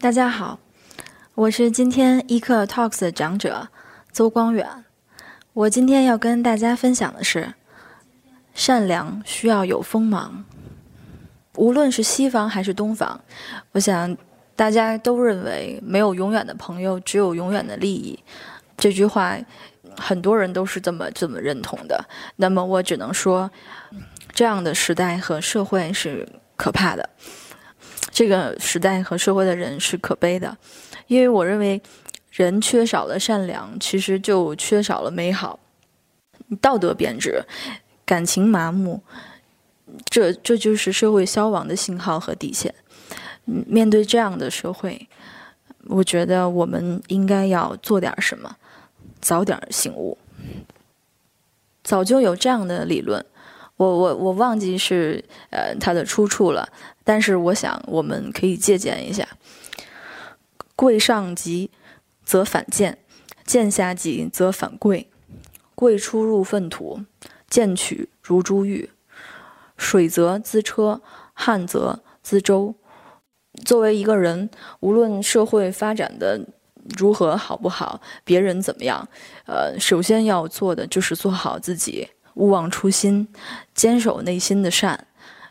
大家好，我是今天一课 Talks 的讲者邹光远。我今天要跟大家分享的是，善良需要有锋芒。无论是西方还是东方，我想大家都认为没有永远的朋友，只有永远的利益。这句话很多人都是这么这么认同的。那么我只能说，这样的时代和社会是可怕的。这个时代和社会的人是可悲的，因为我认为人缺少了善良，其实就缺少了美好。道德贬值，感情麻木，这这就是社会消亡的信号和底线。面对这样的社会，我觉得我们应该要做点什么，早点醒悟。早就有这样的理论。我我我忘记是呃它的出处了，但是我想我们可以借鉴一下。贵上极，则反贱；贱下极，则反贵。贵出入粪土，贱取如珠玉。水则资车，旱则资舟。作为一个人，无论社会发展的如何好不好，别人怎么样，呃，首先要做的就是做好自己。勿忘初心，坚守内心的善。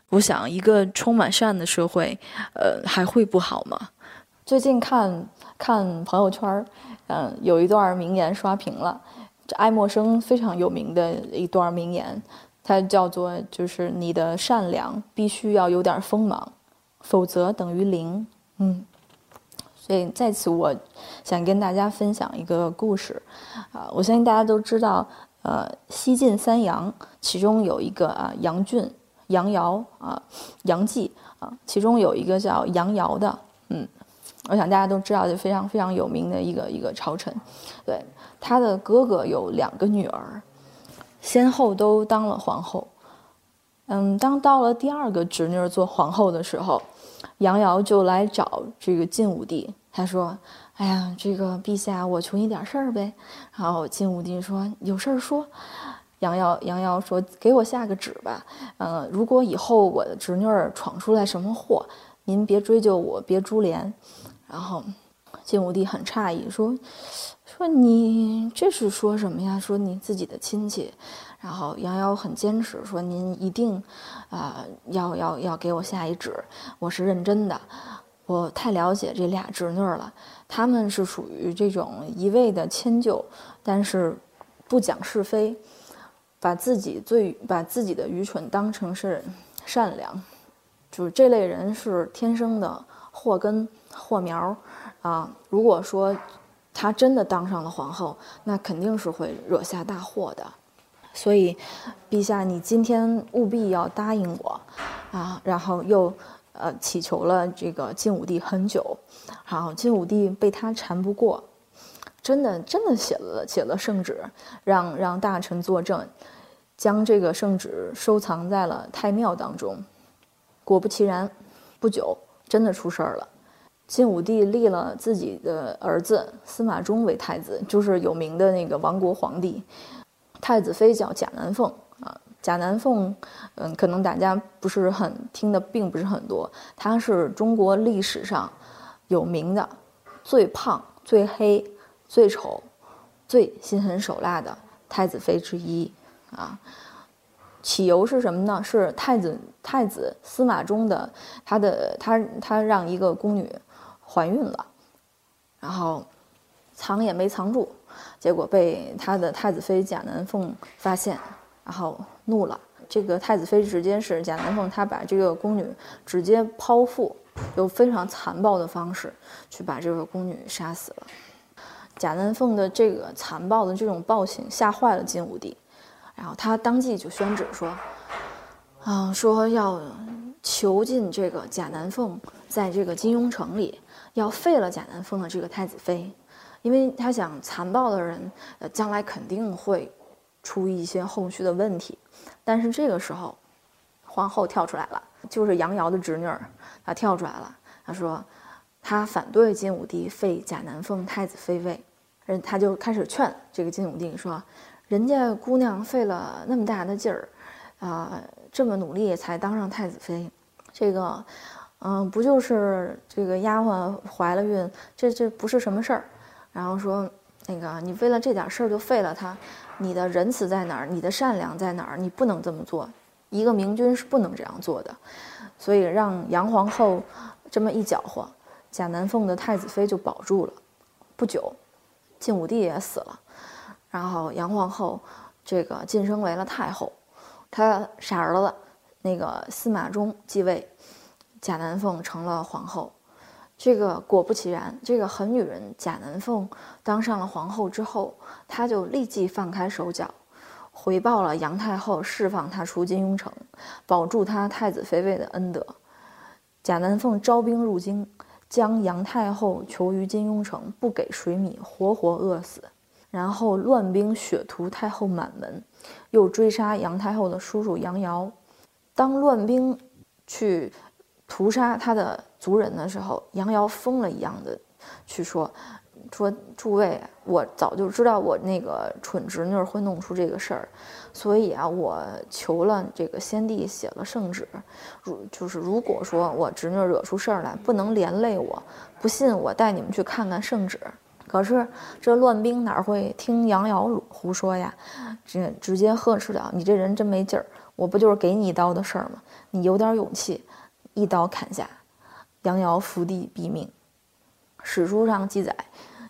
我想，一个充满善的社会，呃，还会不好吗？最近看看朋友圈，嗯，有一段名言刷屏了，这爱默生非常有名的一段名言，它叫做“就是你的善良必须要有点锋芒，否则等于零。”嗯，所以在此，我想跟大家分享一个故事，啊，我相信大家都知道。呃，西晋三杨，其中有一个啊，杨俊、杨尧啊、杨继啊，其中有一个叫杨尧的，嗯，我想大家都知道，就非常非常有名的一个一个朝臣。对，他的哥哥有两个女儿，先后都当了皇后。嗯，当到了第二个侄女做皇后的时候，杨尧就来找这个晋武帝，他说。哎呀，这个陛下，我求你点事儿呗。然后晋武帝说：“有事儿说。”杨瑶杨瑶说：“给我下个旨吧。嗯，如果以后我的侄女儿闯出来什么祸，您别追究我，别株连。”然后晋武帝很诧异，说：“说你这是说什么呀？说你自己的亲戚。”然后杨瑶很坚持说：“您一定啊，要要要给我下一旨，我是认真的。我太了解这俩侄女了。”他们是属于这种一味的迁就，但是不讲是非，把自己最把自己的愚蠢当成是善良，就是这类人是天生的祸根祸苗啊！如果说他真的当上了皇后，那肯定是会惹下大祸的。所以，陛下，你今天务必要答应我啊！然后又。呃，祈求了这个晋武帝很久，好，晋武帝被他缠不过，真的真的写了写了圣旨，让让大臣作证，将这个圣旨收藏在了太庙当中。果不其然，不久真的出事儿了，晋武帝立了自己的儿子司马衷为太子，就是有名的那个亡国皇帝，太子妃叫贾南凤。贾南凤，嗯，可能大家不是很听的，并不是很多。她是中国历史上有名的最胖、最黑、最丑、最心狠手辣的太子妃之一啊。起由是什么呢？是太子太子司马衷的，他的他他让一个宫女怀孕了，然后藏也没藏住，结果被他的太子妃贾南凤发现。然后怒了，这个太子妃直接是贾南凤，她把这个宫女直接剖腹，用非常残暴的方式去把这个宫女杀死了。贾南凤的这个残暴的这种暴行吓坏了晋武帝，然后他当即就宣旨说，啊，说要囚禁这个贾南凤，在这个金庸城里要废了贾南凤的这个太子妃，因为他想残暴的人，呃，将来肯定会。出一些后续的问题，但是这个时候，皇后跳出来了，就是杨瑶的侄女儿，她跳出来了。她说，她反对晋武帝废贾南凤太子妃位，人她就开始劝这个晋武帝说，人家姑娘费了那么大的劲儿，啊，这么努力才当上太子妃，这个嗯，不就是这个丫鬟怀了孕，这这不是什么事儿。然后说，那个你为了这点事儿就废了她，你的仁慈在哪儿？你的善良在哪儿？你不能这么做，一个明君是不能这样做的。所以让杨皇后这么一搅和，贾南凤的太子妃就保住了。不久，晋武帝也死了，然后杨皇后这个晋升为了太后，她傻儿子那个司马衷继位。贾南凤成了皇后，这个果不其然，这个狠女人贾南凤当上了皇后之后，她就立即放开手脚，回报了杨太后释放她出金庸城，保住她太子妃位的恩德。贾南凤招兵入京，将杨太后囚于金庸城，不给水米，活活饿死，然后乱兵血屠太后满门，又追杀杨太后的叔叔杨瑶。当乱兵去。屠杀他的族人的时候，杨瑶疯了一样的去说：“说诸位，我早就知道我那个蠢侄女会弄出这个事儿，所以啊，我求了这个先帝写了圣旨，如就是如果说我侄女惹出事儿来，不能连累我，不信我带你们去看看圣旨。可是这乱兵哪会听杨瑶胡说呀？这直接呵斥道：你这人真没劲儿！我不就是给你一刀的事儿吗？你有点勇气。”一刀砍下，杨瑶伏地毙命。史书上记载，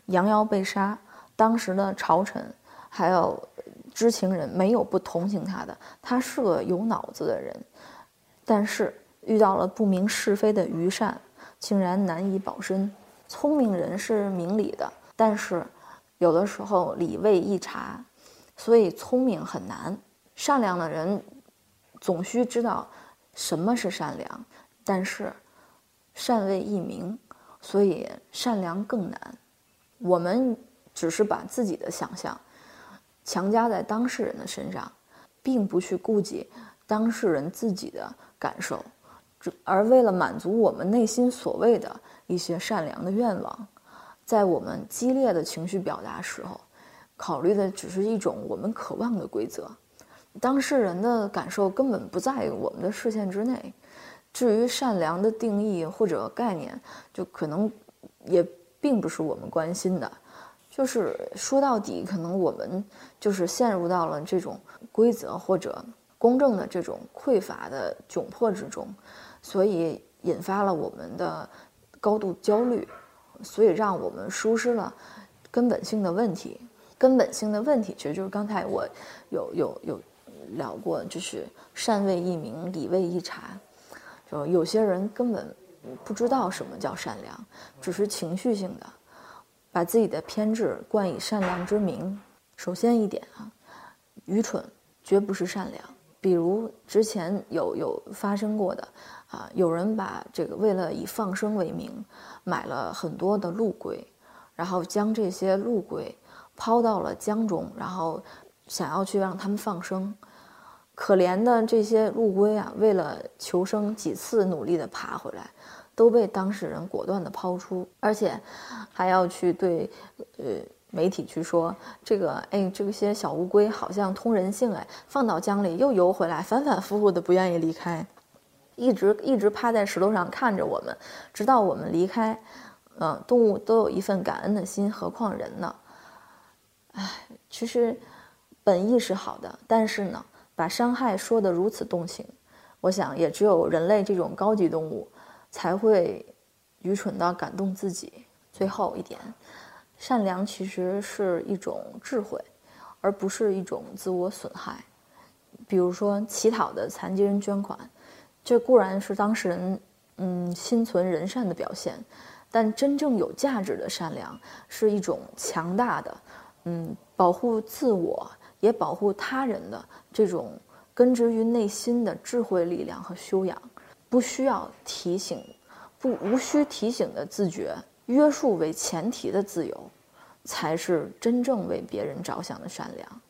杨瑶被杀，当时的朝臣还有知情人没有不同情他的。他是个有脑子的人，但是遇到了不明是非的于善，竟然难以保身。聪明人是明理的，但是有的时候理未易察，所以聪明很难。善良的人总需知道什么是善良。但是，善为易明，所以善良更难。我们只是把自己的想象强加在当事人的身上，并不去顾及当事人自己的感受，而为了满足我们内心所谓的一些善良的愿望，在我们激烈的情绪表达时候，考虑的只是一种我们渴望的规则，当事人的感受根本不在我们的视线之内。至于善良的定义或者概念，就可能也并不是我们关心的。就是说到底，可能我们就是陷入到了这种规则或者公正的这种匮乏的窘迫之中，所以引发了我们的高度焦虑，所以让我们疏失了根本性的问题。根本性的问题，其实就是刚才我有有有聊过，就是善为易明，理为易察。就有些人根本不知道什么叫善良，只是情绪性的，把自己的偏执冠以善良之名。首先一点啊，愚蠢绝不是善良。比如之前有有发生过的啊，有人把这个为了以放生为名，买了很多的陆龟，然后将这些陆龟抛到了江中，然后想要去让他们放生。可怜的这些陆龟啊，为了求生，几次努力的爬回来，都被当事人果断的抛出，而且还要去对呃媒体去说这个，哎，这些小乌龟好像通人性，哎，放到江里又游回来，反反复复的不愿意离开，一直一直趴在石头上看着我们，直到我们离开。嗯，动物都有一份感恩的心，何况人呢？哎，其实本意是好的，但是呢。把伤害说得如此动情，我想也只有人类这种高级动物，才会愚蠢到感动自己。最后一点，善良其实是一种智慧，而不是一种自我损害。比如说乞讨的残疾人捐款，这固然是当事人嗯心存仁善的表现，但真正有价值的善良是一种强大的，嗯，保护自我。也保护他人的这种根植于内心的智慧力量和修养，不需要提醒，不无需提醒的自觉，约束为前提的自由，才是真正为别人着想的善良。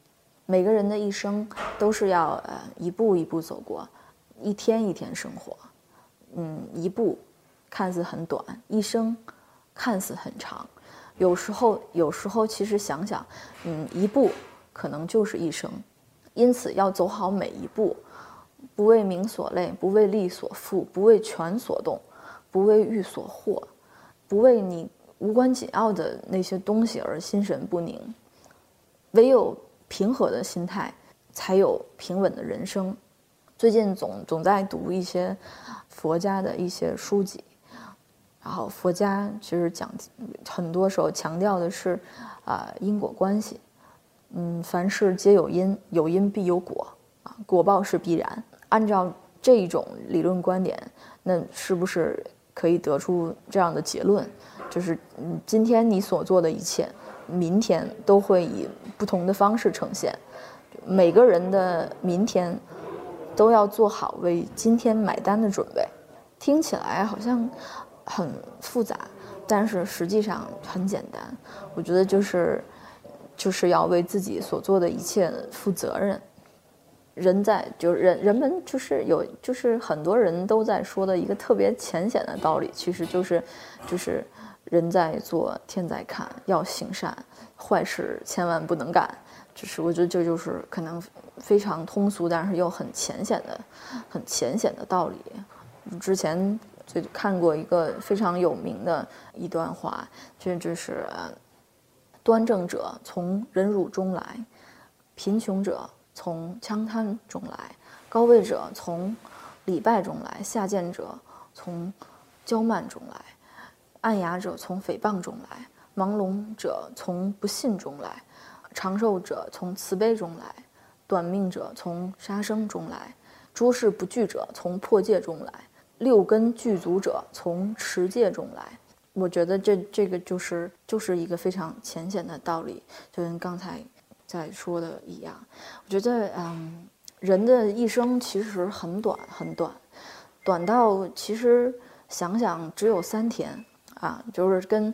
每个人的一生都是要呃一步一步走过，一天一天生活，嗯，一步看似很短，一生看似很长。有时候，有时候其实想想，嗯，一步。可能就是一生，因此要走好每一步，不为名所累，不为利所缚，不为权所动，不为欲所惑，不为你无关紧要的那些东西而心神不宁。唯有平和的心态，才有平稳的人生。最近总总在读一些佛家的一些书籍，然后佛家其实讲很多时候强调的是啊因果关系，嗯，凡事皆有因，有因必有果啊，果报是必然。按照这一种理论观点，那是不是可以得出这样的结论，就是嗯，今天你所做的一切，明天都会以不同的方式呈现，每个人的明天。都要做好为今天买单的准备，听起来好像很复杂，但是实际上很简单。我觉得就是，就是要为自己所做的一切负责任。人在就是人人们就是有就是很多人都在说的一个特别浅显的道理，其实就是，就是人在做天在看，要行善，坏事千万不能干。就是我觉得这就是可能非常通俗，但是又很浅显的、很浅显的道理。之前就看过一个非常有名的一段话，这就是端正者从忍辱中来，贫穷者从枪贪中来，高位者从礼拜中来，下贱者从骄慢中来，暗哑者从诽谤中来，盲聋者从不信中来。长寿者从慈悲中来，短命者从杀生中来，诸事不惧者从破戒中来，六根具足者从持戒中来。我觉得这这个就是就是一个非常浅显的道理，就跟刚才在说的一样。我觉得，嗯，人的一生其实很短很短，短到其实想想只有三天啊，就是跟。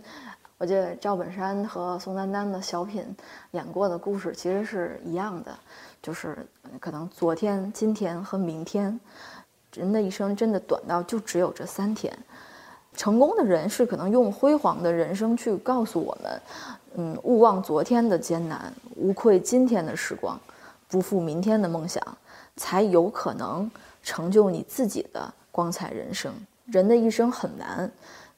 我记得赵本山和宋丹丹的小品演过的故事其实是一样的，就是可能昨天、今天和明天，人的一生真的短到就只有这三天。成功的人是可能用辉煌的人生去告诉我们，嗯，勿忘昨天的艰难，无愧今天的时光，不负明天的梦想，才有可能成就你自己的光彩人生。人的一生很难。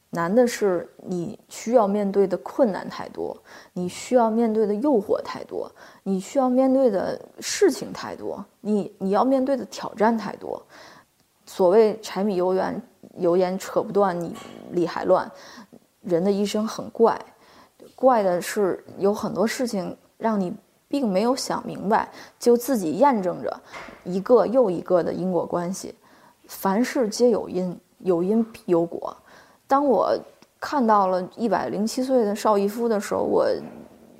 难的是，你需要面对的困难太多，你需要面对的诱惑太多，你需要面对的事情太多，你你要面对的挑战太多。所谓柴米油盐油盐扯不断，你理还乱。人的一生很怪，怪的是有很多事情让你并没有想明白，就自己验证着一个又一个的因果关系。凡事皆有因，有因必有果。当我看到了一百零七岁的邵逸夫的时候，我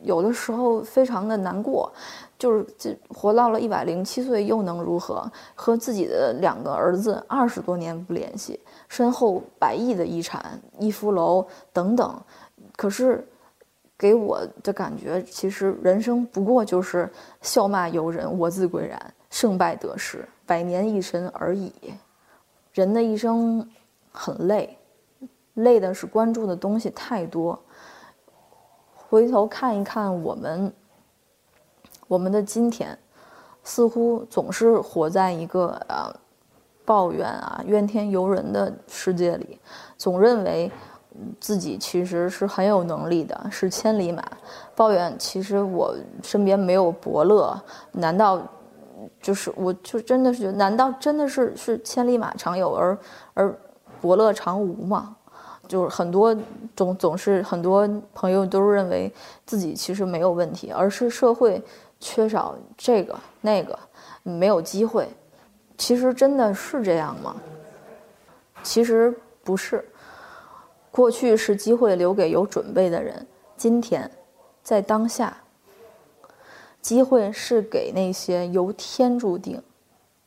有的时候非常的难过，就是这活到了一百零七岁又能如何？和自己的两个儿子二十多年不联系，身后百亿的遗产、一夫楼等等，可是给我的感觉，其实人生不过就是笑骂由人，我自归然，胜败得失，百年一身而已。人的一生很累。累的是关注的东西太多，回头看一看我们，我们的今天，似乎总是活在一个呃抱怨啊、怨天尤人的世界里，总认为自己其实是很有能力的，是千里马。抱怨其实我身边没有伯乐，难道就是我就真的是，难道真的是是千里马常有而而伯乐常无吗？就是很多总总是很多朋友都认为自己其实没有问题，而是社会缺少这个那个，没有机会。其实真的是这样吗？其实不是。过去是机会留给有准备的人，今天在当下，机会是给那些由天注定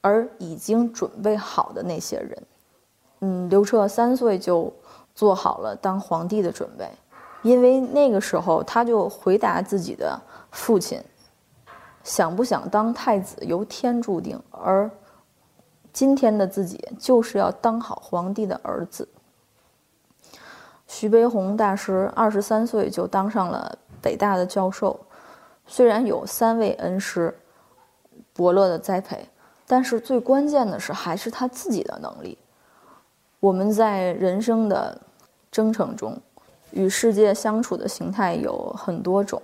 而已经准备好的那些人。嗯，刘彻三岁就。做好了当皇帝的准备，因为那个时候他就回答自己的父亲：“想不想当太子由天注定，而今天的自己就是要当好皇帝的儿子。”徐悲鸿大师二十三岁就当上了北大的教授，虽然有三位恩师伯乐的栽培，但是最关键的是还是他自己的能力。我们在人生的征程中，与世界相处的形态有很多种，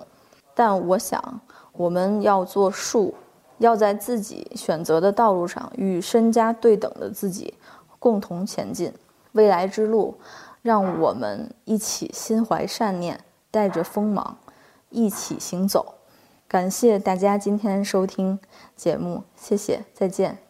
但我想，我们要做树，要在自己选择的道路上与身家对等的自己共同前进。未来之路，让我们一起心怀善念，带着锋芒，一起行走。感谢大家今天收听节目，谢谢，再见。